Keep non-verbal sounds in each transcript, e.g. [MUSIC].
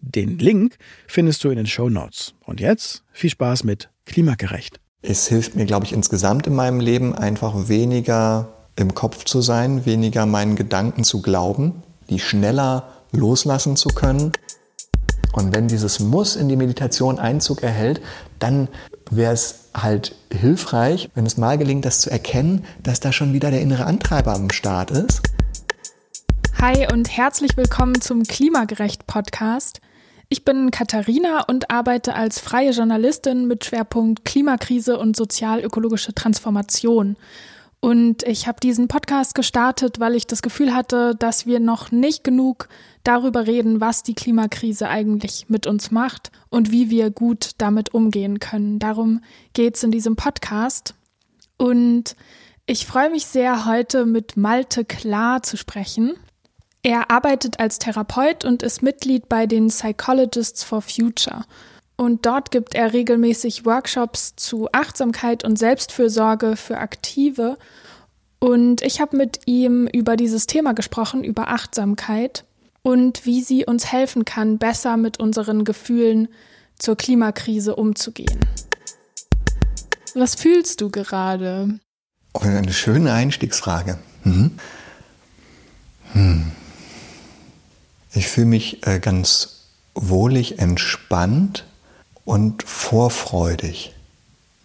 Den Link findest du in den Show Notes. Und jetzt viel Spaß mit Klimagerecht. Es hilft mir, glaube ich, insgesamt in meinem Leben einfach weniger im Kopf zu sein, weniger meinen Gedanken zu glauben, die schneller loslassen zu können. Und wenn dieses Muss in die Meditation Einzug erhält, dann wäre es halt hilfreich, wenn es mal gelingt, das zu erkennen, dass da schon wieder der innere Antreiber am Start ist. Hi und herzlich willkommen zum Klimagerecht Podcast. Ich bin Katharina und arbeite als freie Journalistin mit Schwerpunkt Klimakrise und sozial-ökologische Transformation. Und ich habe diesen Podcast gestartet, weil ich das Gefühl hatte, dass wir noch nicht genug darüber reden, was die Klimakrise eigentlich mit uns macht und wie wir gut damit umgehen können. Darum geht's in diesem Podcast. Und ich freue mich sehr, heute mit Malte Klar zu sprechen. Er arbeitet als Therapeut und ist Mitglied bei den Psychologists for Future. Und dort gibt er regelmäßig Workshops zu Achtsamkeit und Selbstfürsorge für Aktive. Und ich habe mit ihm über dieses Thema gesprochen, über Achtsamkeit und wie sie uns helfen kann, besser mit unseren Gefühlen zur Klimakrise umzugehen. Was fühlst du gerade? Oh, eine schöne Einstiegsfrage. Mhm. Hm. Ich fühle mich äh, ganz wohlig, entspannt und vorfreudig.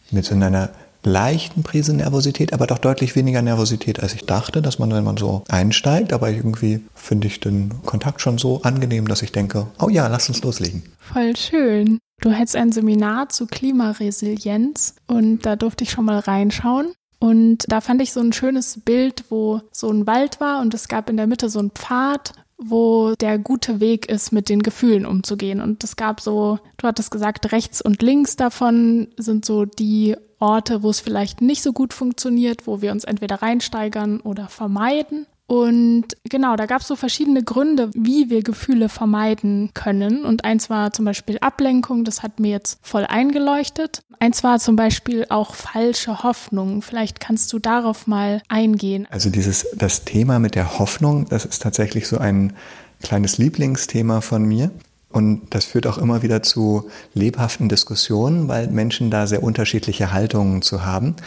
Mit so einer leichten Prise Nervosität, aber doch deutlich weniger Nervosität, als ich dachte, dass man, wenn man so einsteigt. Aber irgendwie finde ich den Kontakt schon so angenehm, dass ich denke, oh ja, lass uns loslegen. Voll schön. Du hättest ein Seminar zu Klimaresilienz und da durfte ich schon mal reinschauen. Und da fand ich so ein schönes Bild, wo so ein Wald war und es gab in der Mitte so einen Pfad wo der gute Weg ist, mit den Gefühlen umzugehen. Und es gab so, du hattest gesagt, rechts und links davon sind so die Orte, wo es vielleicht nicht so gut funktioniert, wo wir uns entweder reinsteigern oder vermeiden. Und genau, da gab es so verschiedene Gründe, wie wir Gefühle vermeiden können. Und eins war zum Beispiel Ablenkung, das hat mir jetzt voll eingeleuchtet. Eins war zum Beispiel auch falsche Hoffnung. Vielleicht kannst du darauf mal eingehen. Also dieses, das Thema mit der Hoffnung, das ist tatsächlich so ein kleines Lieblingsthema von mir. Und das führt auch immer wieder zu lebhaften Diskussionen, weil Menschen da sehr unterschiedliche Haltungen zu haben.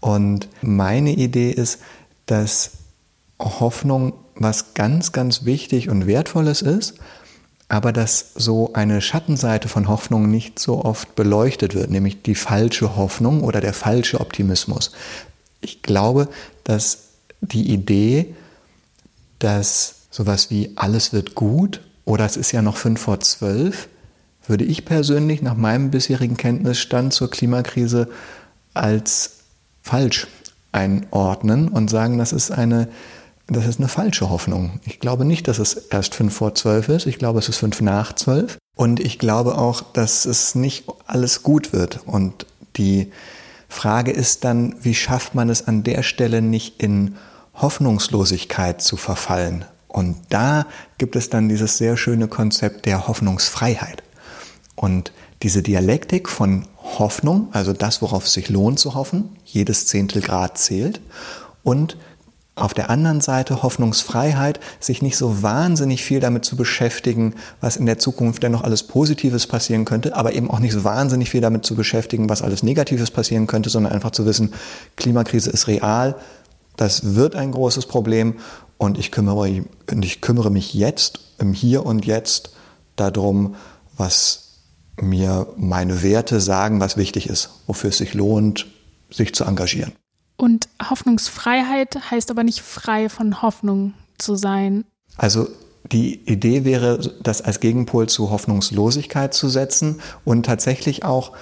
Und meine Idee ist, dass Hoffnung was ganz, ganz wichtig und wertvolles ist, aber dass so eine Schattenseite von Hoffnung nicht so oft beleuchtet wird, nämlich die falsche Hoffnung oder der falsche Optimismus. Ich glaube, dass die Idee, dass sowas wie alles wird gut oder es ist ja noch fünf vor zwölf, würde ich persönlich nach meinem bisherigen Kenntnisstand zur Klimakrise als falsch einordnen und sagen, das ist eine das ist eine falsche Hoffnung. Ich glaube nicht, dass es erst fünf vor zwölf ist. Ich glaube, es ist fünf nach zwölf. Und ich glaube auch, dass es nicht alles gut wird. Und die Frage ist dann, wie schafft man es an der Stelle nicht in Hoffnungslosigkeit zu verfallen? Und da gibt es dann dieses sehr schöne Konzept der Hoffnungsfreiheit. Und diese Dialektik von Hoffnung, also das, worauf es sich lohnt zu hoffen, jedes Zehntel Grad zählt, und auf der anderen Seite Hoffnungsfreiheit, sich nicht so wahnsinnig viel damit zu beschäftigen, was in der Zukunft denn noch alles Positives passieren könnte, aber eben auch nicht so wahnsinnig viel damit zu beschäftigen, was alles Negatives passieren könnte, sondern einfach zu wissen, Klimakrise ist real, das wird ein großes Problem und ich kümmere, ich kümmere mich jetzt, im Hier und Jetzt, darum, was mir meine Werte sagen, was wichtig ist, wofür es sich lohnt, sich zu engagieren. Und Hoffnungsfreiheit heißt aber nicht frei von Hoffnung zu sein. Also die Idee wäre, das als Gegenpol zu Hoffnungslosigkeit zu setzen und tatsächlich auch,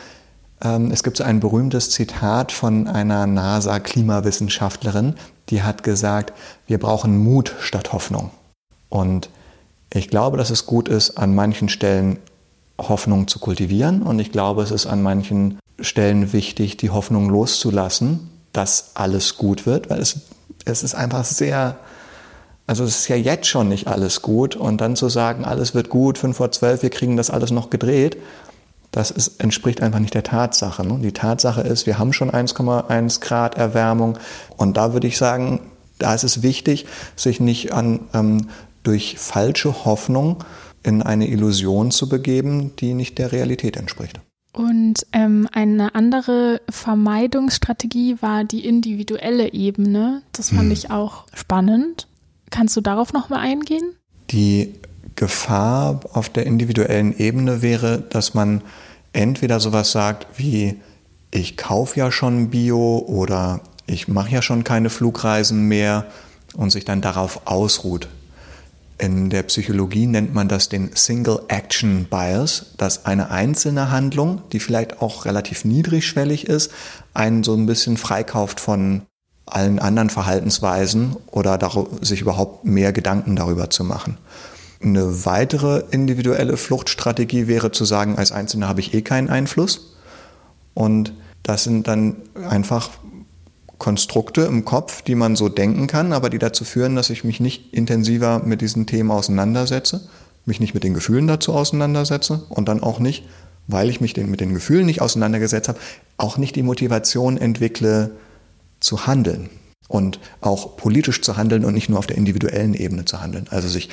ähm, es gibt so ein berühmtes Zitat von einer NASA-Klimawissenschaftlerin, die hat gesagt, wir brauchen Mut statt Hoffnung. Und ich glaube, dass es gut ist, an manchen Stellen Hoffnung zu kultivieren und ich glaube, es ist an manchen Stellen wichtig, die Hoffnung loszulassen, dass alles gut wird, weil es, es ist einfach sehr also es ist ja jetzt schon nicht alles gut und dann zu sagen, alles wird gut, 5 vor 12, wir kriegen das alles noch gedreht, das ist, entspricht einfach nicht der Tatsache. Ne? Die Tatsache ist, wir haben schon 1,1 Grad Erwärmung und da würde ich sagen, da ist es wichtig, sich nicht an, ähm, durch falsche Hoffnung in eine Illusion zu begeben, die nicht der Realität entspricht. Und ähm, eine andere Vermeidungsstrategie war die individuelle Ebene. Das fand hm. ich auch spannend. Kannst du darauf nochmal eingehen? Die Gefahr auf der individuellen Ebene wäre, dass man entweder sowas sagt wie, ich kaufe ja schon Bio oder ich mache ja schon keine Flugreisen mehr und sich dann darauf ausruht. In der Psychologie nennt man das den Single Action Bias, dass eine einzelne Handlung, die vielleicht auch relativ niedrigschwellig ist, einen so ein bisschen freikauft von allen anderen Verhaltensweisen oder sich überhaupt mehr Gedanken darüber zu machen. Eine weitere individuelle Fluchtstrategie wäre zu sagen, als Einzelner habe ich eh keinen Einfluss. Und das sind dann einfach Konstrukte im Kopf, die man so denken kann, aber die dazu führen, dass ich mich nicht intensiver mit diesen Themen auseinandersetze, mich nicht mit den Gefühlen dazu auseinandersetze und dann auch nicht, weil ich mich mit den Gefühlen nicht auseinandergesetzt habe, auch nicht die Motivation entwickle, zu handeln und auch politisch zu handeln und nicht nur auf der individuellen Ebene zu handeln. Also sich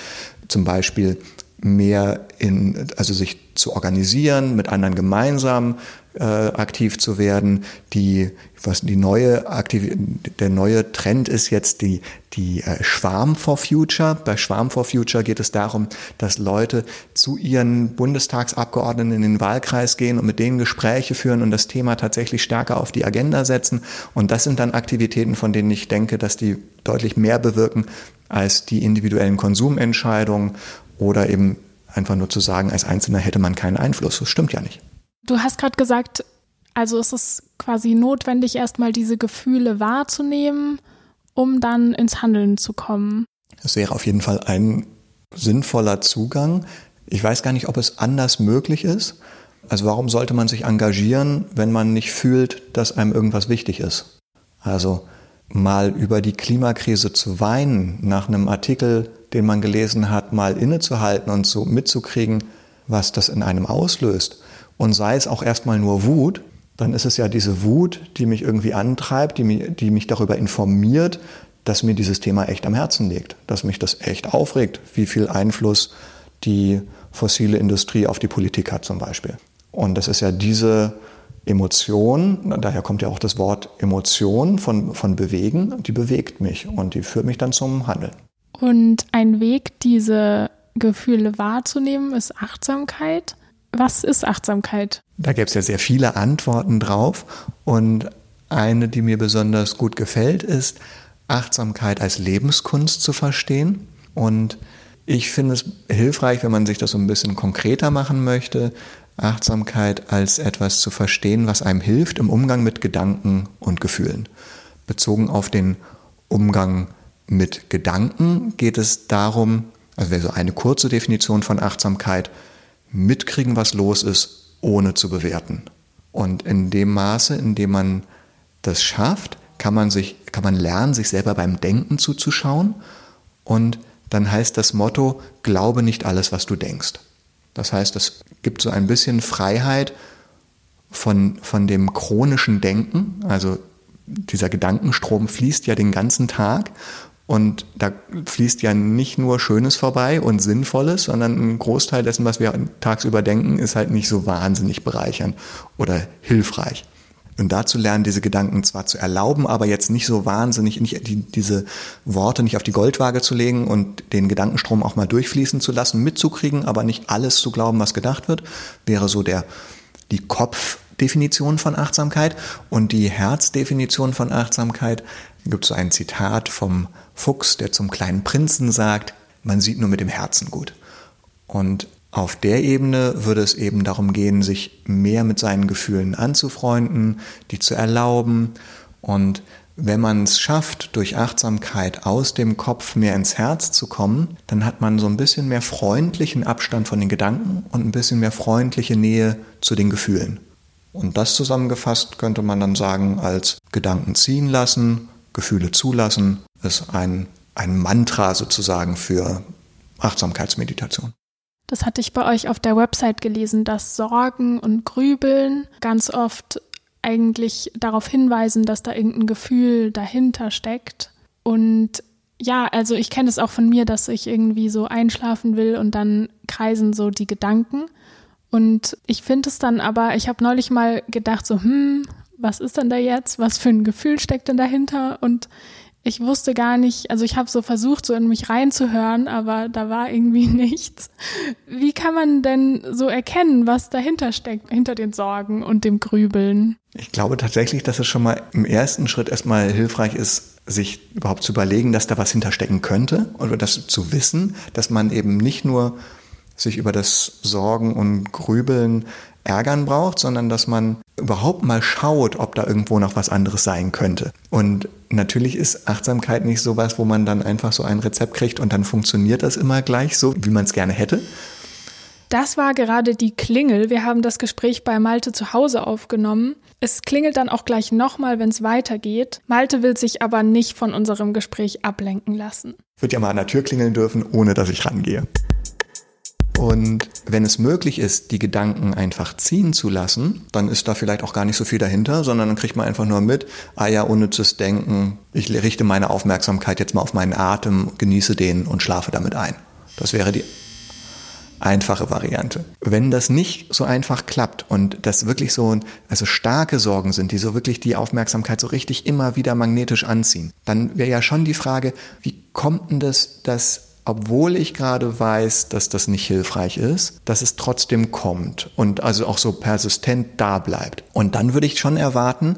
zum Beispiel mehr in, also sich zu organisieren, mit anderen gemeinsam äh, aktiv zu werden. Die, was die neue Aktiv der neue Trend ist jetzt die, die äh, Schwarm for Future. Bei Schwarm for Future geht es darum, dass Leute zu ihren Bundestagsabgeordneten in den Wahlkreis gehen und mit denen Gespräche führen und das Thema tatsächlich stärker auf die Agenda setzen. Und das sind dann Aktivitäten, von denen ich denke, dass die deutlich mehr bewirken als die individuellen Konsumentscheidungen oder eben einfach nur zu sagen, als Einzelner hätte man keinen Einfluss. Das stimmt ja nicht. Du hast gerade gesagt, also ist quasi notwendig, erstmal diese Gefühle wahrzunehmen, um dann ins Handeln zu kommen. Das wäre auf jeden Fall ein sinnvoller Zugang. Ich weiß gar nicht, ob es anders möglich ist. Also warum sollte man sich engagieren, wenn man nicht fühlt, dass einem irgendwas wichtig ist? Also mal über die Klimakrise zu weinen nach einem Artikel, den man gelesen hat, mal innezuhalten und so mitzukriegen, was das in einem auslöst. Und sei es auch erstmal nur Wut, dann ist es ja diese Wut, die mich irgendwie antreibt, die mich, die mich darüber informiert, dass mir dieses Thema echt am Herzen liegt, dass mich das echt aufregt, wie viel Einfluss die fossile Industrie auf die Politik hat zum Beispiel. Und das ist ja diese Emotion, daher kommt ja auch das Wort Emotion von, von bewegen, die bewegt mich und die führt mich dann zum Handeln. Und ein Weg, diese Gefühle wahrzunehmen, ist Achtsamkeit. Was ist Achtsamkeit? Da gäbe es ja sehr viele Antworten drauf. Und eine, die mir besonders gut gefällt, ist, Achtsamkeit als Lebenskunst zu verstehen. Und ich finde es hilfreich, wenn man sich das so ein bisschen konkreter machen möchte, Achtsamkeit als etwas zu verstehen, was einem hilft im Umgang mit Gedanken und Gefühlen. Bezogen auf den Umgang mit Gedanken geht es darum, also wäre so eine kurze Definition von Achtsamkeit, mitkriegen, was los ist, ohne zu bewerten. Und in dem Maße, in dem man das schafft, kann man sich, kann man lernen, sich selber beim Denken zuzuschauen. Und dann heißt das Motto, glaube nicht alles, was du denkst. Das heißt, es gibt so ein bisschen Freiheit von, von dem chronischen Denken. Also dieser Gedankenstrom fließt ja den ganzen Tag und da fließt ja nicht nur Schönes vorbei und Sinnvolles, sondern ein Großteil dessen, was wir tagsüber denken, ist halt nicht so wahnsinnig bereichernd oder hilfreich. Und dazu lernen, diese Gedanken zwar zu erlauben, aber jetzt nicht so wahnsinnig, nicht die, diese Worte nicht auf die Goldwaage zu legen und den Gedankenstrom auch mal durchfließen zu lassen, mitzukriegen, aber nicht alles zu glauben, was gedacht wird, wäre so der, die Kopf, Kopfdefinition von Achtsamkeit und die Herzdefinition von Achtsamkeit. Da gibt es so ein Zitat vom Fuchs, der zum kleinen Prinzen sagt, man sieht nur mit dem Herzen gut. Und auf der Ebene würde es eben darum gehen, sich mehr mit seinen Gefühlen anzufreunden, die zu erlauben. Und wenn man es schafft, durch Achtsamkeit aus dem Kopf mehr ins Herz zu kommen, dann hat man so ein bisschen mehr freundlichen Abstand von den Gedanken und ein bisschen mehr freundliche Nähe zu den Gefühlen. Und das zusammengefasst könnte man dann sagen, als Gedanken ziehen lassen, Gefühle zulassen, ist ein, ein Mantra sozusagen für Achtsamkeitsmeditation. Das hatte ich bei euch auf der Website gelesen, dass Sorgen und Grübeln ganz oft eigentlich darauf hinweisen, dass da irgendein Gefühl dahinter steckt. Und ja, also ich kenne es auch von mir, dass ich irgendwie so einschlafen will und dann kreisen so die Gedanken. Und ich finde es dann aber, ich habe neulich mal gedacht, so, hm, was ist denn da jetzt? Was für ein Gefühl steckt denn dahinter? Und ich wusste gar nicht, also ich habe so versucht, so in mich reinzuhören, aber da war irgendwie [LAUGHS] nichts. Wie kann man denn so erkennen, was dahinter steckt, hinter den Sorgen und dem Grübeln? Ich glaube tatsächlich, dass es schon mal im ersten Schritt erstmal hilfreich ist, sich überhaupt zu überlegen, dass da was hinterstecken könnte oder das zu wissen, dass man eben nicht nur sich über das Sorgen und Grübeln ärgern braucht, sondern dass man überhaupt mal schaut, ob da irgendwo noch was anderes sein könnte. Und natürlich ist Achtsamkeit nicht sowas, wo man dann einfach so ein Rezept kriegt und dann funktioniert das immer gleich so, wie man es gerne hätte. Das war gerade die Klingel. Wir haben das Gespräch bei Malte zu Hause aufgenommen. Es klingelt dann auch gleich nochmal, wenn es weitergeht. Malte will sich aber nicht von unserem Gespräch ablenken lassen. Wird ja mal an der Tür klingeln dürfen, ohne dass ich rangehe. Und wenn es möglich ist, die Gedanken einfach ziehen zu lassen, dann ist da vielleicht auch gar nicht so viel dahinter, sondern dann kriegt man einfach nur mit, ah ja, unnützes Denken, ich richte meine Aufmerksamkeit jetzt mal auf meinen Atem, genieße den und schlafe damit ein. Das wäre die einfache Variante. Wenn das nicht so einfach klappt und das wirklich so also starke Sorgen sind, die so wirklich die Aufmerksamkeit so richtig immer wieder magnetisch anziehen, dann wäre ja schon die Frage, wie kommt denn das, dass obwohl ich gerade weiß, dass das nicht hilfreich ist, dass es trotzdem kommt und also auch so persistent da bleibt. Und dann würde ich schon erwarten,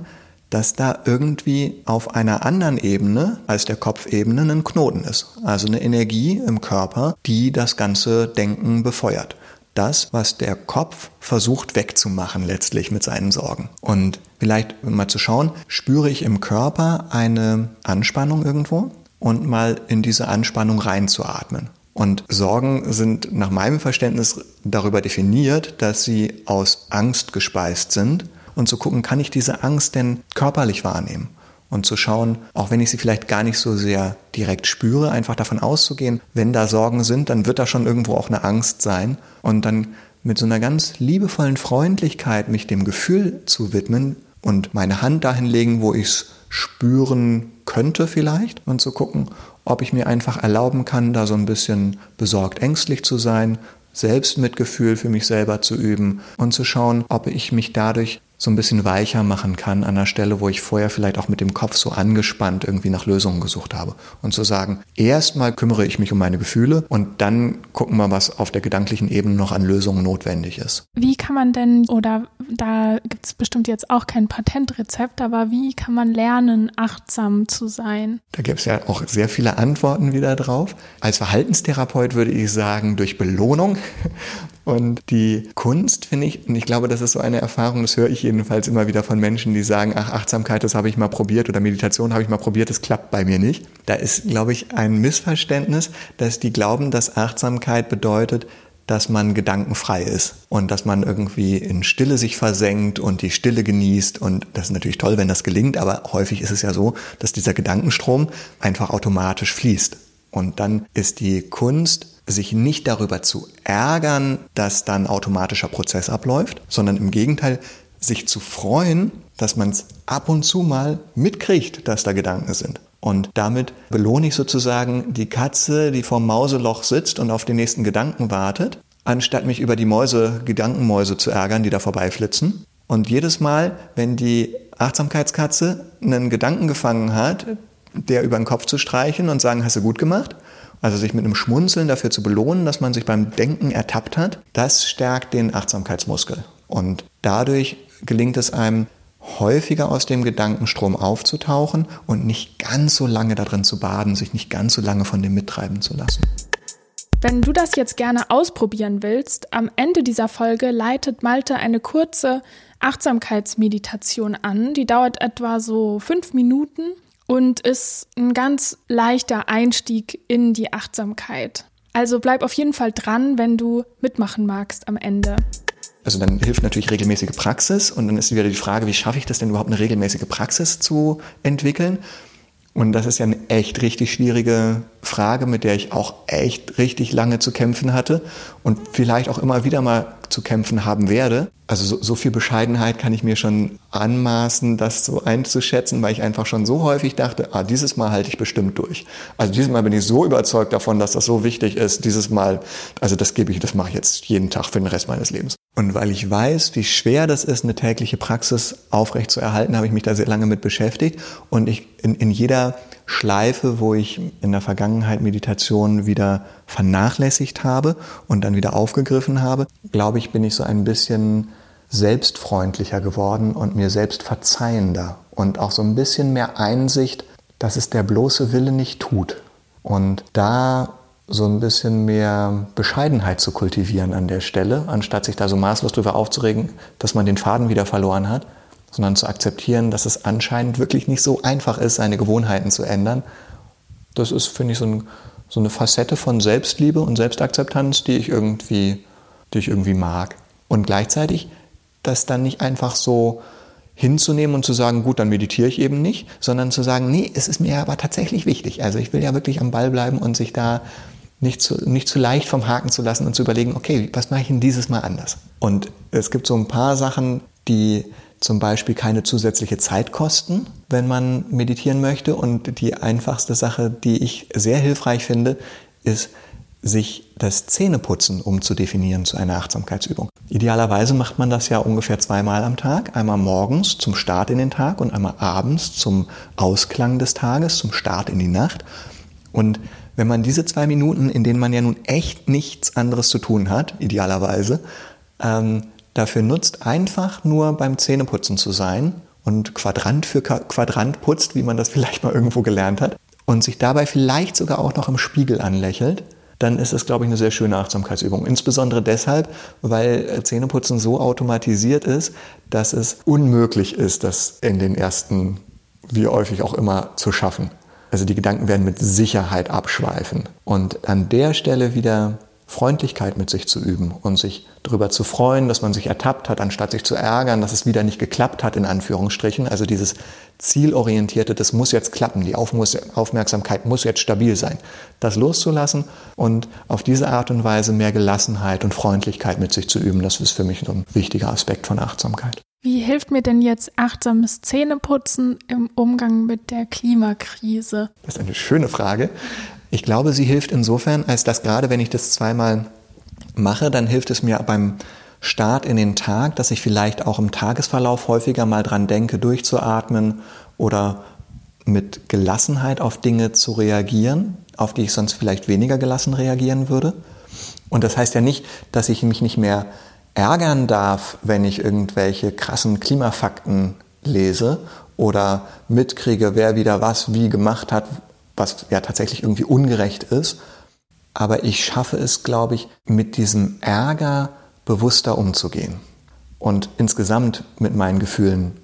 dass da irgendwie auf einer anderen Ebene als der Kopfebene ein Knoten ist. Also eine Energie im Körper, die das ganze Denken befeuert. Das, was der Kopf versucht wegzumachen letztlich mit seinen Sorgen. Und vielleicht mal zu schauen, spüre ich im Körper eine Anspannung irgendwo? Und mal in diese Anspannung reinzuatmen. Und Sorgen sind nach meinem Verständnis darüber definiert, dass sie aus Angst gespeist sind und zu gucken, kann ich diese Angst denn körperlich wahrnehmen? Und zu schauen, auch wenn ich sie vielleicht gar nicht so sehr direkt spüre, einfach davon auszugehen, wenn da Sorgen sind, dann wird da schon irgendwo auch eine Angst sein. Und dann mit so einer ganz liebevollen Freundlichkeit mich dem Gefühl zu widmen und meine Hand dahin legen, wo ich es spüren könnte vielleicht und zu gucken, ob ich mir einfach erlauben kann, da so ein bisschen besorgt ängstlich zu sein, Selbstmitgefühl für mich selber zu üben und zu schauen, ob ich mich dadurch so ein bisschen weicher machen kann an der Stelle, wo ich vorher vielleicht auch mit dem Kopf so angespannt irgendwie nach Lösungen gesucht habe. Und zu sagen, erstmal kümmere ich mich um meine Gefühle und dann gucken wir, was auf der gedanklichen Ebene noch an Lösungen notwendig ist. Wie kann man denn, oder da gibt es bestimmt jetzt auch kein Patentrezept, aber wie kann man lernen, achtsam zu sein? Da gibt es ja auch sehr viele Antworten wieder drauf. Als Verhaltenstherapeut würde ich sagen, durch Belohnung. Und die Kunst, finde ich, und ich glaube, das ist so eine Erfahrung, das höre ich jedenfalls immer wieder von Menschen, die sagen, ach, Achtsamkeit, das habe ich mal probiert oder Meditation habe ich mal probiert, das klappt bei mir nicht. Da ist, glaube ich, ein Missverständnis, dass die glauben, dass Achtsamkeit bedeutet, dass man gedankenfrei ist und dass man irgendwie in Stille sich versenkt und die Stille genießt. Und das ist natürlich toll, wenn das gelingt, aber häufig ist es ja so, dass dieser Gedankenstrom einfach automatisch fließt. Und dann ist die Kunst, sich nicht darüber zu ärgern, dass dann automatischer Prozess abläuft, sondern im Gegenteil, sich zu freuen, dass man es ab und zu mal mitkriegt, dass da Gedanken sind. Und damit belohne ich sozusagen die Katze, die vorm Mauseloch sitzt und auf den nächsten Gedanken wartet, anstatt mich über die Mäuse, Gedankenmäuse zu ärgern, die da vorbeiflitzen. Und jedes Mal, wenn die Achtsamkeitskatze einen Gedanken gefangen hat, der über den Kopf zu streichen und sagen, hast du gut gemacht, Also sich mit einem Schmunzeln dafür zu belohnen, dass man sich beim Denken ertappt hat, das stärkt den Achtsamkeitsmuskel. Und dadurch gelingt es einem, häufiger aus dem Gedankenstrom aufzutauchen und nicht ganz so lange darin zu baden, sich nicht ganz so lange von dem mittreiben zu lassen. Wenn du das jetzt gerne ausprobieren willst, am Ende dieser Folge leitet Malte eine kurze Achtsamkeitsmeditation an. Die dauert etwa so fünf Minuten und ist ein ganz leichter Einstieg in die Achtsamkeit. Also bleib auf jeden Fall dran, wenn du mitmachen magst am Ende. Also dann hilft natürlich regelmäßige Praxis und dann ist wieder die Frage, wie schaffe ich das denn überhaupt eine regelmäßige Praxis zu entwickeln? Und das ist ja eine echt richtig schwierige Frage, mit der ich auch echt richtig lange zu kämpfen hatte und vielleicht auch immer wieder mal zu kämpfen haben werde. Also so, so, viel Bescheidenheit kann ich mir schon anmaßen, das so einzuschätzen, weil ich einfach schon so häufig dachte, ah, dieses Mal halte ich bestimmt durch. Also dieses Mal bin ich so überzeugt davon, dass das so wichtig ist. Dieses Mal, also das gebe ich, das mache ich jetzt jeden Tag für den Rest meines Lebens. Und weil ich weiß, wie schwer das ist, eine tägliche Praxis aufrecht zu erhalten, habe ich mich da sehr lange mit beschäftigt. Und ich in, in jeder Schleife, wo ich in der Vergangenheit Meditation wieder vernachlässigt habe und dann wieder aufgegriffen habe, glaube ich, bin ich so ein bisschen selbstfreundlicher geworden und mir selbst verzeihender und auch so ein bisschen mehr Einsicht, dass es der bloße Wille nicht tut. Und da so ein bisschen mehr Bescheidenheit zu kultivieren an der Stelle, anstatt sich da so maßlos drüber aufzuregen, dass man den Faden wieder verloren hat, sondern zu akzeptieren, dass es anscheinend wirklich nicht so einfach ist, seine Gewohnheiten zu ändern. Das ist, finde ich, so, ein, so, eine Facette von Selbstliebe und Selbstakzeptanz, die ich irgendwie, die ich irgendwie mag. Und gleichzeitig das dann nicht einfach so hinzunehmen und zu sagen, gut, dann meditiere ich eben nicht, sondern zu sagen, nee, es ist mir aber tatsächlich wichtig. Also ich will ja wirklich am Ball bleiben und sich da nicht zu, nicht zu leicht vom Haken zu lassen und zu überlegen, okay, was mache ich denn dieses Mal anders? Und es gibt so ein paar Sachen, die zum Beispiel keine zusätzliche Zeit kosten, wenn man meditieren möchte. Und die einfachste Sache, die ich sehr hilfreich finde, ist, sich das Zähneputzen umzudefinieren zu einer Achtsamkeitsübung. Idealerweise macht man das ja ungefähr zweimal am Tag. Einmal morgens zum Start in den Tag und einmal abends zum Ausklang des Tages, zum Start in die Nacht. Und wenn man diese zwei Minuten, in denen man ja nun echt nichts anderes zu tun hat, idealerweise, ähm, dafür nutzt, einfach nur beim Zähneputzen zu sein und Quadrant für Quadrant putzt, wie man das [LAUGHS] vielleicht mal irgendwo gelernt hat, und sich dabei vielleicht sogar auch noch im Spiegel anlächelt, dann ist es, glaube ich, eine sehr schöne Achtsamkeitsübung. Insbesondere deshalb, weil Zähneputzen so automatisiert ist, dass es unmöglich ist, das in den ersten, wie häufig auch immer, zu schaffen. Also die Gedanken werden mit Sicherheit abschweifen. Und an der Stelle wieder Freundlichkeit mit sich zu üben und sich darüber zu freuen, dass man sich ertappt hat, anstatt sich zu ärgern, dass es wieder nicht geklappt hat, in Anführungsstrichen. Also dieses zielorientierte, das muss jetzt klappen, die Aufmerksamkeit muss jetzt stabil sein. Das loszulassen und auf diese Art und Weise mehr Gelassenheit und Freundlichkeit mit sich zu üben, das ist für mich ein wichtiger Aspekt von Achtsamkeit. Wie hilft mir denn jetzt achtsames Zähneputzen im Umgang mit der Klimakrise? Das ist eine schöne Frage. Ich glaube, sie hilft insofern, als dass gerade wenn ich das zweimal mache, dann hilft es mir beim Start in den Tag, dass ich vielleicht auch im Tagesverlauf häufiger mal dran denke, durchzuatmen oder mit Gelassenheit auf Dinge zu reagieren, auf die ich sonst vielleicht weniger gelassen reagieren würde. Und das heißt ja nicht, dass ich mich nicht mehr ärgern darf, wenn ich irgendwelche krassen Klimafakten lese oder mitkriege, wer wieder was wie gemacht hat, was ja tatsächlich irgendwie ungerecht ist. Aber ich schaffe es, glaube ich, mit diesem Ärger bewusster umzugehen und insgesamt mit meinen Gefühlen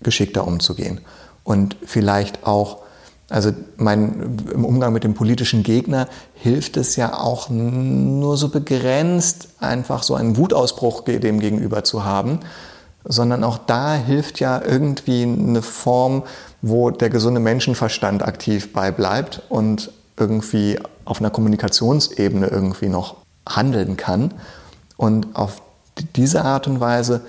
geschickter umzugehen. Und vielleicht auch, also mein, im Umgang mit dem politischen Gegner hilft es ja auch nur so begrenzt, einfach so einen Wutausbruch dem gegenüber zu haben, sondern auch da hilft ja irgendwie eine Form, wo der gesunde Menschenverstand aktiv beibleibt und irgendwie auf einer Kommunikationsebene irgendwie noch handeln kann. Und auf diese Art und Weise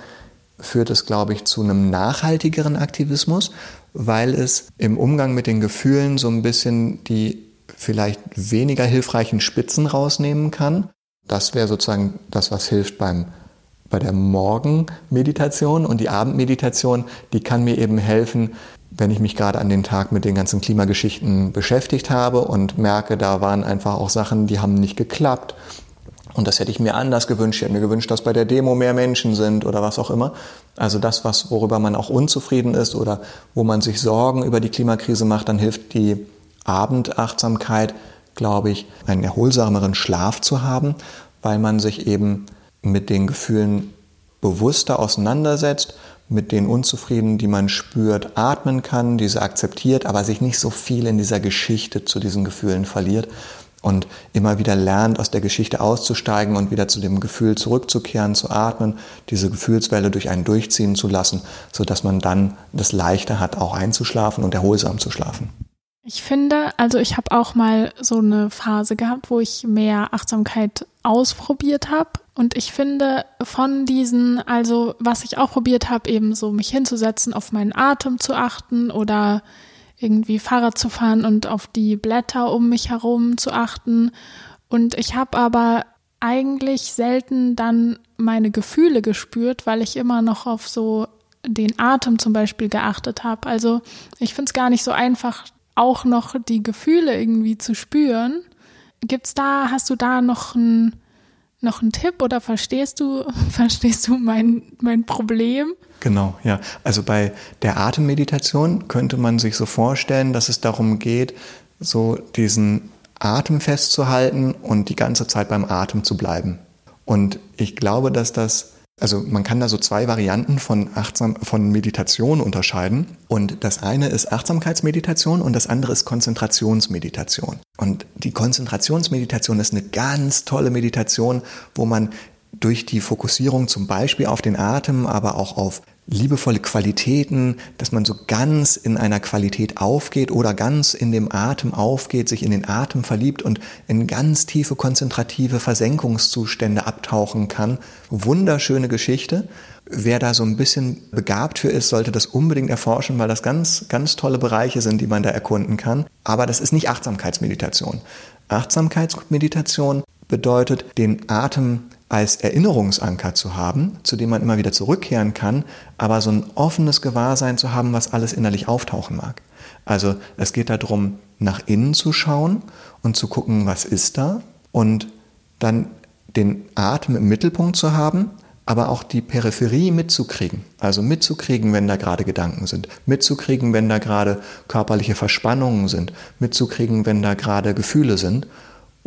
führt es, glaube ich, zu einem nachhaltigeren Aktivismus, weil es im Umgang mit den Gefühlen so ein bisschen die vielleicht weniger hilfreichen Spitzen rausnehmen kann. Das wäre sozusagen das, was hilft beim bei der Morgenmeditation und die Abendmeditation, die kann mir eben helfen, wenn ich mich gerade an den Tag mit den ganzen Klimageschichten beschäftigt habe und merke, da waren einfach auch Sachen, die haben nicht geklappt. Und das hätte ich mir anders gewünscht. Ich hätte mir gewünscht, dass bei der Demo mehr Menschen sind oder was auch immer. Also das, was, worüber man auch unzufrieden ist oder wo man sich Sorgen über die Klimakrise macht, dann hilft die Abendachtsamkeit, glaube ich, einen erholsameren Schlaf zu haben, weil man sich eben mit den Gefühlen bewusster auseinandersetzt, mit den Unzufriedenen, die man spürt, atmen kann, diese akzeptiert, aber sich nicht so viel in dieser Geschichte zu diesen Gefühlen verliert und immer wieder lernt, aus der Geschichte auszusteigen und wieder zu dem Gefühl zurückzukehren, zu atmen, diese Gefühlswelle durch einen durchziehen zu lassen, sodass man dann das Leichter hat, auch einzuschlafen und erholsam zu schlafen. Ich finde, also ich habe auch mal so eine Phase gehabt, wo ich mehr Achtsamkeit ausprobiert habe. Und ich finde von diesen, also was ich auch probiert habe, eben so mich hinzusetzen, auf meinen Atem zu achten oder irgendwie Fahrrad zu fahren und auf die Blätter um mich herum zu achten. Und ich habe aber eigentlich selten dann meine Gefühle gespürt, weil ich immer noch auf so den Atem zum Beispiel geachtet habe. Also ich finde es gar nicht so einfach, auch noch die Gefühle irgendwie zu spüren. Gibt's da, hast du da noch ein noch ein Tipp oder verstehst du, [LAUGHS] verstehst du mein, mein Problem? Genau, ja. Also bei der Atemmeditation könnte man sich so vorstellen, dass es darum geht, so diesen Atem festzuhalten und die ganze Zeit beim Atem zu bleiben. Und ich glaube, dass das also man kann da so zwei Varianten von, Achtsam von Meditation unterscheiden. Und das eine ist Achtsamkeitsmeditation und das andere ist Konzentrationsmeditation. Und die Konzentrationsmeditation ist eine ganz tolle Meditation, wo man durch die Fokussierung zum Beispiel auf den Atem, aber auch auf liebevolle Qualitäten, dass man so ganz in einer Qualität aufgeht oder ganz in dem Atem aufgeht, sich in den Atem verliebt und in ganz tiefe konzentrative Versenkungszustände abtauchen kann. Wunderschöne Geschichte. Wer da so ein bisschen begabt für ist, sollte das unbedingt erforschen, weil das ganz, ganz tolle Bereiche sind, die man da erkunden kann. Aber das ist nicht Achtsamkeitsmeditation. Achtsamkeitsmeditation bedeutet, den Atem als Erinnerungsanker zu haben, zu dem man immer wieder zurückkehren kann, aber so ein offenes Gewahrsein zu haben, was alles innerlich auftauchen mag. Also es geht darum, nach innen zu schauen und zu gucken, was ist da und dann den Atem im Mittelpunkt zu haben, aber auch die Peripherie mitzukriegen. Also mitzukriegen, wenn da gerade Gedanken sind, mitzukriegen, wenn da gerade körperliche Verspannungen sind, mitzukriegen, wenn da gerade Gefühle sind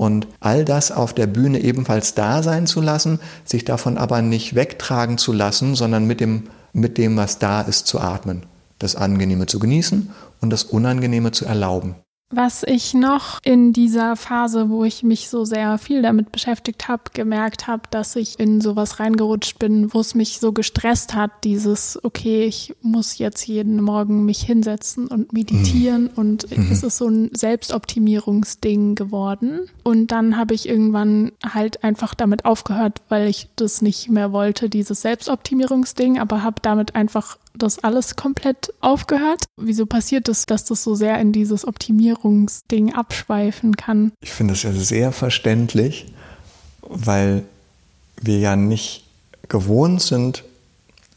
und all das auf der Bühne ebenfalls da sein zu lassen, sich davon aber nicht wegtragen zu lassen, sondern mit dem, mit dem, was da ist, zu atmen. Das Angenehme zu genießen und das Unangenehme zu erlauben. Was ich noch in dieser Phase, wo ich mich so sehr viel damit beschäftigt habe, gemerkt habe, dass ich in sowas reingerutscht bin, wo es mich so gestresst hat, dieses, okay, ich muss jetzt jeden Morgen mich hinsetzen und meditieren mhm. und mhm. es ist so ein Selbstoptimierungsding geworden. Und dann habe ich irgendwann halt einfach damit aufgehört, weil ich das nicht mehr wollte, dieses Selbstoptimierungsding, aber habe damit einfach das alles komplett aufgehört? Wieso passiert es, dass das so sehr in dieses Optimierungsding abschweifen kann? Ich finde es ja sehr verständlich, weil wir ja nicht gewohnt sind,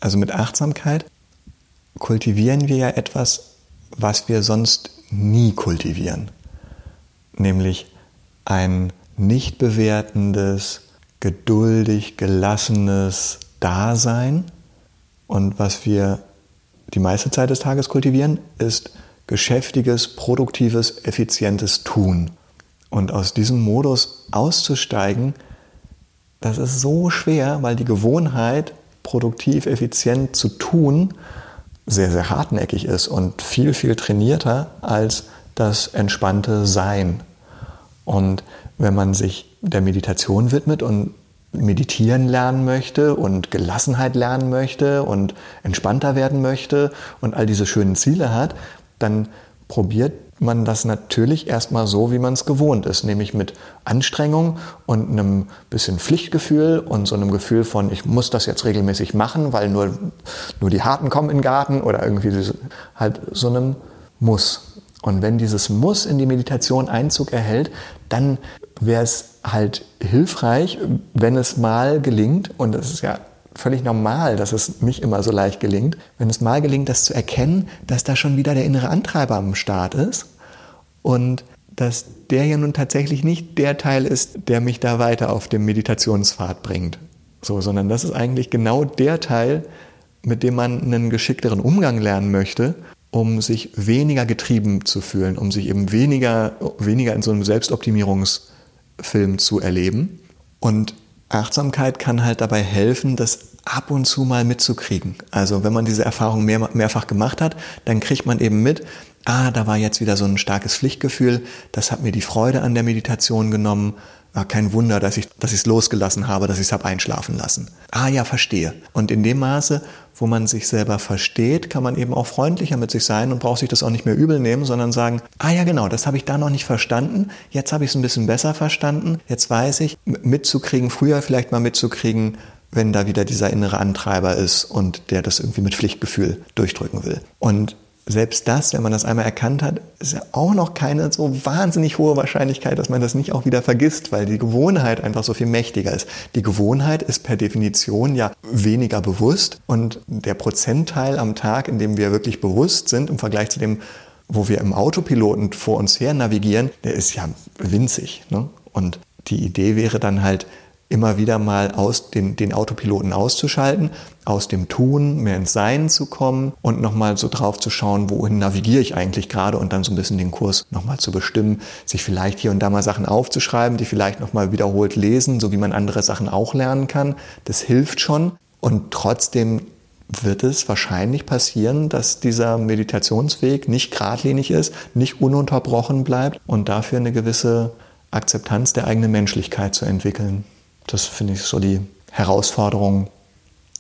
also mit Achtsamkeit kultivieren wir ja etwas, was wir sonst nie kultivieren, nämlich ein nicht bewertendes, geduldig gelassenes Dasein und was wir die meiste Zeit des Tages kultivieren, ist geschäftiges, produktives, effizientes Tun. Und aus diesem Modus auszusteigen, das ist so schwer, weil die Gewohnheit, produktiv, effizient zu tun, sehr, sehr hartnäckig ist und viel, viel trainierter als das entspannte Sein. Und wenn man sich der Meditation widmet und meditieren lernen möchte und Gelassenheit lernen möchte und entspannter werden möchte und all diese schönen Ziele hat, dann probiert man das natürlich erstmal so, wie man es gewohnt ist, nämlich mit Anstrengung und einem bisschen Pflichtgefühl und so einem Gefühl von, ich muss das jetzt regelmäßig machen, weil nur, nur die Harten kommen in den Garten oder irgendwie halt so einem Muss. Und wenn dieses Muss in die Meditation Einzug erhält, dann wäre es halt hilfreich, wenn es mal gelingt, und das ist ja völlig normal, dass es nicht immer so leicht gelingt. Wenn es mal gelingt, das zu erkennen, dass da schon wieder der innere Antreiber am Start ist und dass der ja nun tatsächlich nicht der Teil ist, der mich da weiter auf dem Meditationspfad bringt. So, sondern das ist eigentlich genau der Teil, mit dem man einen geschickteren Umgang lernen möchte, um sich weniger getrieben zu fühlen, um sich eben weniger, weniger in so einem Selbstoptimierungsfilm zu erleben. Und Achtsamkeit kann halt dabei helfen, das ab und zu mal mitzukriegen. Also wenn man diese Erfahrung mehr, mehrfach gemacht hat, dann kriegt man eben mit, ah, da war jetzt wieder so ein starkes Pflichtgefühl, das hat mir die Freude an der Meditation genommen war kein Wunder, dass ich dass es losgelassen habe, dass ich es habe einschlafen lassen. Ah ja, verstehe. Und in dem Maße, wo man sich selber versteht, kann man eben auch freundlicher mit sich sein und braucht sich das auch nicht mehr übel nehmen, sondern sagen, ah ja genau, das habe ich da noch nicht verstanden, jetzt habe ich es ein bisschen besser verstanden, jetzt weiß ich, mitzukriegen, früher vielleicht mal mitzukriegen, wenn da wieder dieser innere Antreiber ist und der das irgendwie mit Pflichtgefühl durchdrücken will. Und selbst das, wenn man das einmal erkannt hat, ist ja auch noch keine so wahnsinnig hohe Wahrscheinlichkeit, dass man das nicht auch wieder vergisst, weil die Gewohnheit einfach so viel mächtiger ist. Die Gewohnheit ist per Definition ja weniger bewusst und der Prozentteil am Tag, in dem wir wirklich bewusst sind im Vergleich zu dem, wo wir im Autopiloten vor uns her navigieren, der ist ja winzig. Ne? Und die Idee wäre dann halt, immer wieder mal aus den, den Autopiloten auszuschalten, aus dem Tun mehr ins Sein zu kommen und nochmal so drauf zu schauen, wohin navigiere ich eigentlich gerade und dann so ein bisschen den Kurs nochmal zu bestimmen, sich vielleicht hier und da mal Sachen aufzuschreiben, die vielleicht nochmal wiederholt lesen, so wie man andere Sachen auch lernen kann. Das hilft schon und trotzdem wird es wahrscheinlich passieren, dass dieser Meditationsweg nicht geradlinig ist, nicht ununterbrochen bleibt und dafür eine gewisse Akzeptanz der eigenen Menschlichkeit zu entwickeln. Das finde ich so die Herausforderung,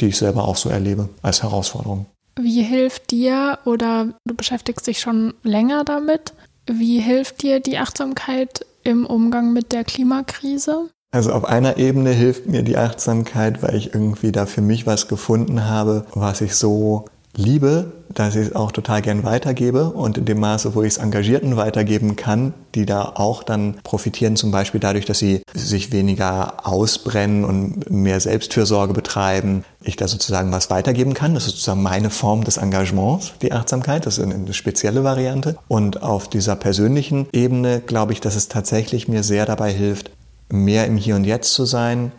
die ich selber auch so erlebe als Herausforderung. Wie hilft dir oder du beschäftigst dich schon länger damit? Wie hilft dir die Achtsamkeit im Umgang mit der Klimakrise? Also auf einer Ebene hilft mir die Achtsamkeit, weil ich irgendwie da für mich was gefunden habe, was ich so liebe, dass ich es auch total gern weitergebe und in dem Maße, wo ich es Engagierten weitergeben kann, die da auch dann profitieren, zum Beispiel dadurch, dass sie sich weniger ausbrennen und mehr Selbstfürsorge betreiben, ich da sozusagen was weitergeben kann. Das ist sozusagen meine Form des Engagements, die Achtsamkeit. Das ist eine spezielle Variante. Und auf dieser persönlichen Ebene glaube ich, dass es tatsächlich mir sehr dabei hilft, mehr im Hier und Jetzt zu sein,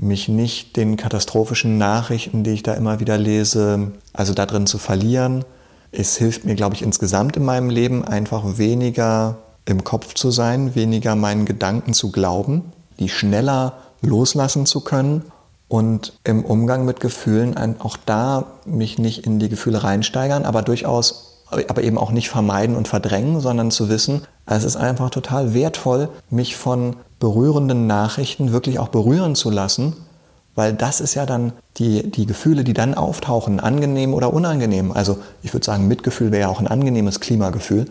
mich nicht den katastrophischen Nachrichten, die ich da immer wieder lese, also da drin zu verlieren. Es hilft mir, glaube ich, insgesamt in meinem Leben einfach weniger im Kopf zu sein, weniger meinen Gedanken zu glauben, die schneller loslassen zu können und im Umgang mit Gefühlen auch da mich nicht in die Gefühle reinsteigern, aber durchaus, aber eben auch nicht vermeiden und verdrängen, sondern zu wissen, es ist einfach total wertvoll, mich von berührenden Nachrichten wirklich auch berühren zu lassen, weil das ist ja dann die, die Gefühle, die dann auftauchen, angenehm oder unangenehm. Also ich würde sagen, Mitgefühl wäre ja auch ein angenehmes Klimagefühl,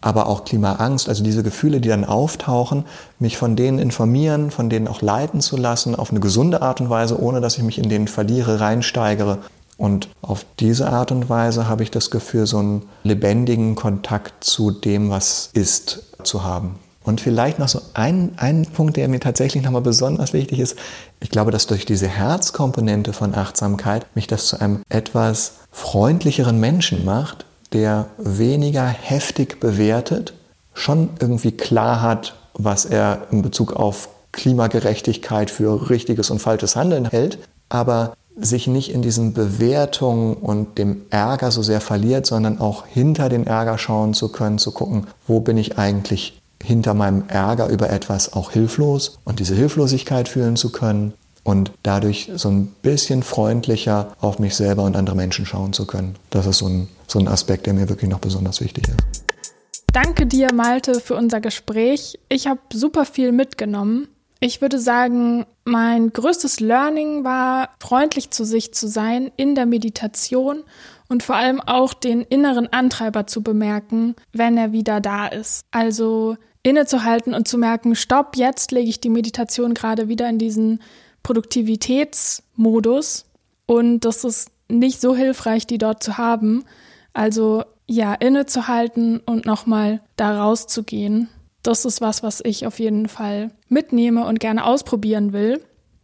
aber auch Klimaangst, also diese Gefühle, die dann auftauchen, mich von denen informieren, von denen auch leiten zu lassen, auf eine gesunde Art und Weise, ohne dass ich mich in denen verliere, reinsteigere. Und auf diese Art und Weise habe ich das Gefühl, so einen lebendigen Kontakt zu dem, was ist, zu haben. Und vielleicht noch so ein, ein Punkt, der mir tatsächlich nochmal besonders wichtig ist. Ich glaube, dass durch diese Herzkomponente von Achtsamkeit mich das zu einem etwas freundlicheren Menschen macht, der weniger heftig bewertet, schon irgendwie klar hat, was er in Bezug auf Klimagerechtigkeit für richtiges und falsches Handeln hält, aber sich nicht in diesen Bewertungen und dem Ärger so sehr verliert, sondern auch hinter den Ärger schauen zu können, zu gucken, wo bin ich eigentlich hinter meinem Ärger über etwas auch hilflos und diese Hilflosigkeit fühlen zu können und dadurch so ein bisschen freundlicher auf mich selber und andere Menschen schauen zu können. Das ist so ein, so ein Aspekt, der mir wirklich noch besonders wichtig ist. Danke dir, Malte, für unser Gespräch. Ich habe super viel mitgenommen. Ich würde sagen, mein größtes Learning war, freundlich zu sich zu sein in der Meditation und vor allem auch den inneren Antreiber zu bemerken, wenn er wieder da ist. Also innezuhalten und zu merken, stopp, jetzt lege ich die Meditation gerade wieder in diesen Produktivitätsmodus und das ist nicht so hilfreich, die dort zu haben. Also ja, innezuhalten und nochmal da rauszugehen. Das ist was, was ich auf jeden Fall mitnehme und gerne ausprobieren will.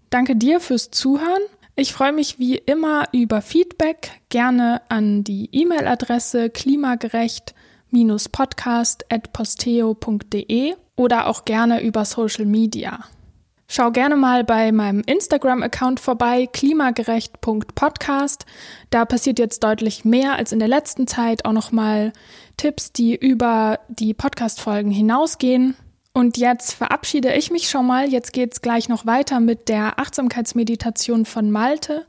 Danke dir fürs Zuhören. Ich freue mich wie immer über Feedback, gerne an die E-Mail-Adresse klimagerecht-podcast.posteo.de oder auch gerne über Social Media. Schau gerne mal bei meinem Instagram-Account vorbei, klimagerecht.podcast. Da passiert jetzt deutlich mehr als in der letzten Zeit. Auch nochmal Tipps, die über die Podcast-Folgen hinausgehen. Und jetzt verabschiede ich mich schon mal. Jetzt geht's gleich noch weiter mit der Achtsamkeitsmeditation von Malte.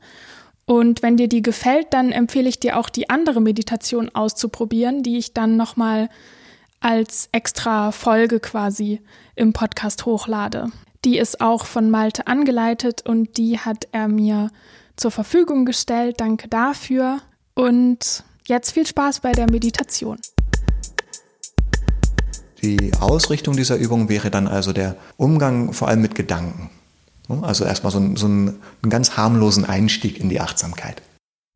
Und wenn dir die gefällt, dann empfehle ich dir auch die andere Meditation auszuprobieren, die ich dann nochmal als extra Folge quasi im Podcast hochlade. Die ist auch von Malte angeleitet und die hat er mir zur Verfügung gestellt. Danke dafür. Und jetzt viel Spaß bei der Meditation. Die Ausrichtung dieser Übung wäre dann also der Umgang vor allem mit Gedanken. Also erstmal so, einen, so einen ganz harmlosen Einstieg in die Achtsamkeit.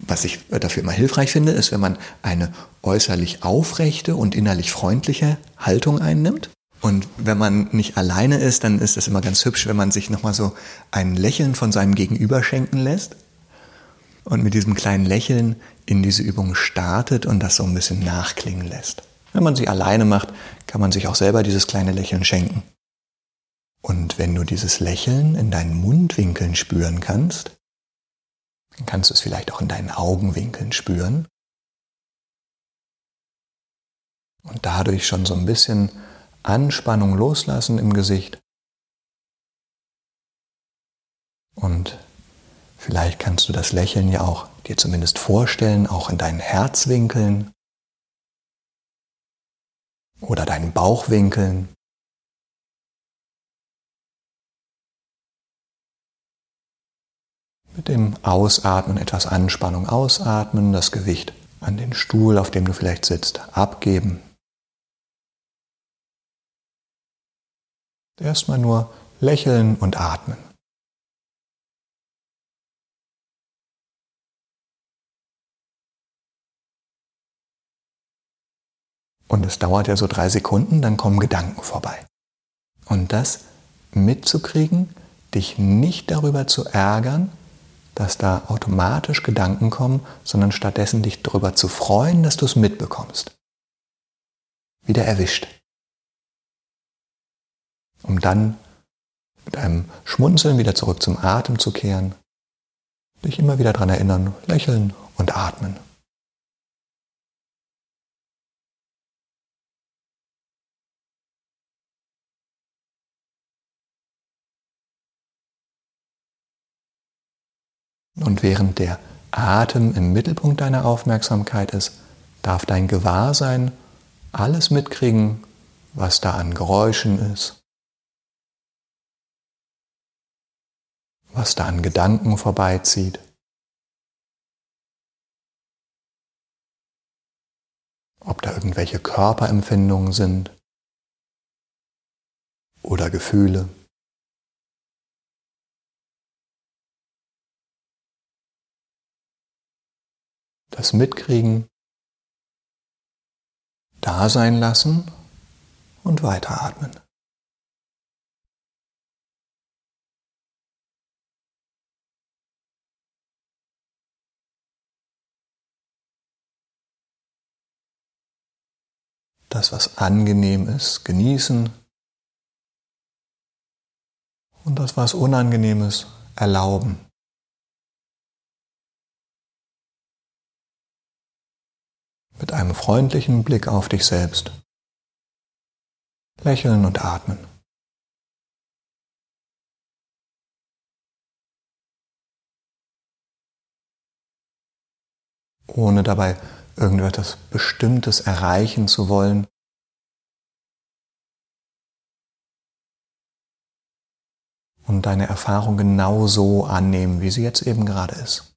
Was ich dafür immer hilfreich finde, ist, wenn man eine äußerlich aufrechte und innerlich freundliche Haltung einnimmt. Und wenn man nicht alleine ist, dann ist es immer ganz hübsch, wenn man sich nochmal so ein Lächeln von seinem Gegenüber schenken lässt und mit diesem kleinen Lächeln in diese Übung startet und das so ein bisschen nachklingen lässt. Wenn man sie alleine macht, kann man sich auch selber dieses kleine Lächeln schenken. Und wenn du dieses Lächeln in deinen Mundwinkeln spüren kannst, dann kannst du es vielleicht auch in deinen Augenwinkeln spüren und dadurch schon so ein bisschen Anspannung loslassen im Gesicht. Und vielleicht kannst du das Lächeln ja auch dir zumindest vorstellen, auch in deinen Herzwinkeln oder deinen Bauchwinkeln. Mit dem Ausatmen etwas Anspannung ausatmen, das Gewicht an den Stuhl, auf dem du vielleicht sitzt, abgeben. Erstmal nur lächeln und atmen. Und es dauert ja so drei Sekunden, dann kommen Gedanken vorbei. Und das mitzukriegen, dich nicht darüber zu ärgern, dass da automatisch Gedanken kommen, sondern stattdessen dich darüber zu freuen, dass du es mitbekommst. Wieder erwischt um dann mit einem Schmunzeln wieder zurück zum Atem zu kehren, dich immer wieder daran erinnern, lächeln und atmen. Und während der Atem im Mittelpunkt deiner Aufmerksamkeit ist, darf dein Gewahrsein alles mitkriegen, was da an Geräuschen ist, was da an Gedanken vorbeizieht. Ob da irgendwelche Körperempfindungen sind oder Gefühle. Das Mitkriegen, da sein lassen und weiteratmen. Das, was angenehm ist, genießen und das, was unangenehm ist, erlauben. Mit einem freundlichen Blick auf dich selbst. Lächeln und atmen. Ohne dabei irgendetwas Bestimmtes erreichen zu wollen. Und deine Erfahrung genau so annehmen, wie sie jetzt eben gerade ist.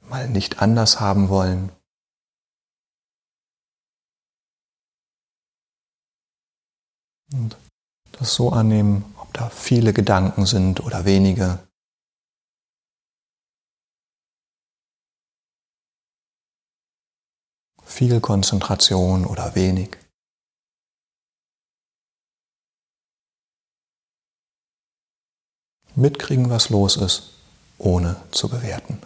Mal nicht anders haben wollen. Und das so annehmen, ob da viele Gedanken sind oder wenige. Viel Konzentration oder wenig. mitkriegen, was los ist, ohne zu bewerten.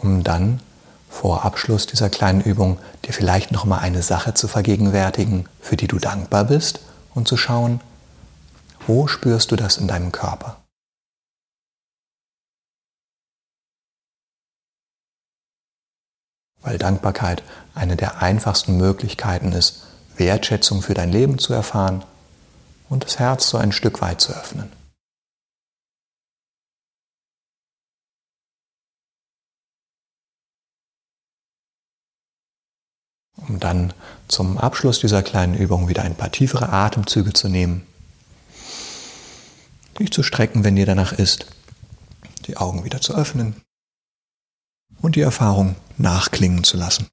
Um dann vor Abschluss dieser kleinen Übung dir vielleicht noch mal eine Sache zu vergegenwärtigen, für die du dankbar bist und zu schauen, wo spürst du das in deinem Körper? Weil Dankbarkeit eine der einfachsten Möglichkeiten ist, Wertschätzung für dein Leben zu erfahren und das Herz so ein Stück weit zu öffnen. um dann zum Abschluss dieser kleinen Übung wieder ein paar tiefere Atemzüge zu nehmen, dich zu strecken, wenn dir danach ist, die Augen wieder zu öffnen und die Erfahrung nachklingen zu lassen.